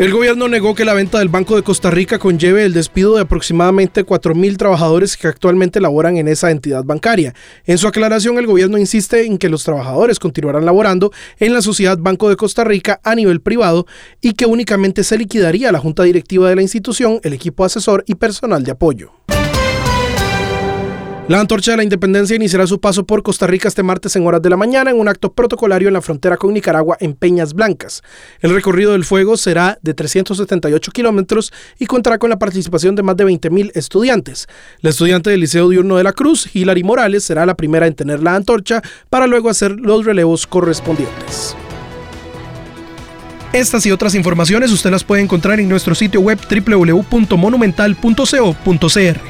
El gobierno negó que la venta del Banco de Costa Rica conlleve el despido de aproximadamente 4.000 trabajadores que actualmente laboran en esa entidad bancaria. En su aclaración, el gobierno insiste en que los trabajadores continuarán laborando en la sociedad Banco de Costa Rica a nivel privado y que únicamente se liquidaría la junta directiva de la institución, el equipo asesor y personal de apoyo. La antorcha de la independencia iniciará su paso por Costa Rica este martes en horas de la mañana en un acto protocolario en la frontera con Nicaragua en Peñas Blancas. El recorrido del fuego será de 378 kilómetros y contará con la participación de más de 20.000 estudiantes. La estudiante del Liceo Diurno de la Cruz, Hilary Morales, será la primera en tener la antorcha para luego hacer los relevos correspondientes. Estas y otras informaciones usted las puede encontrar en nuestro sitio web www.monumental.co.cr.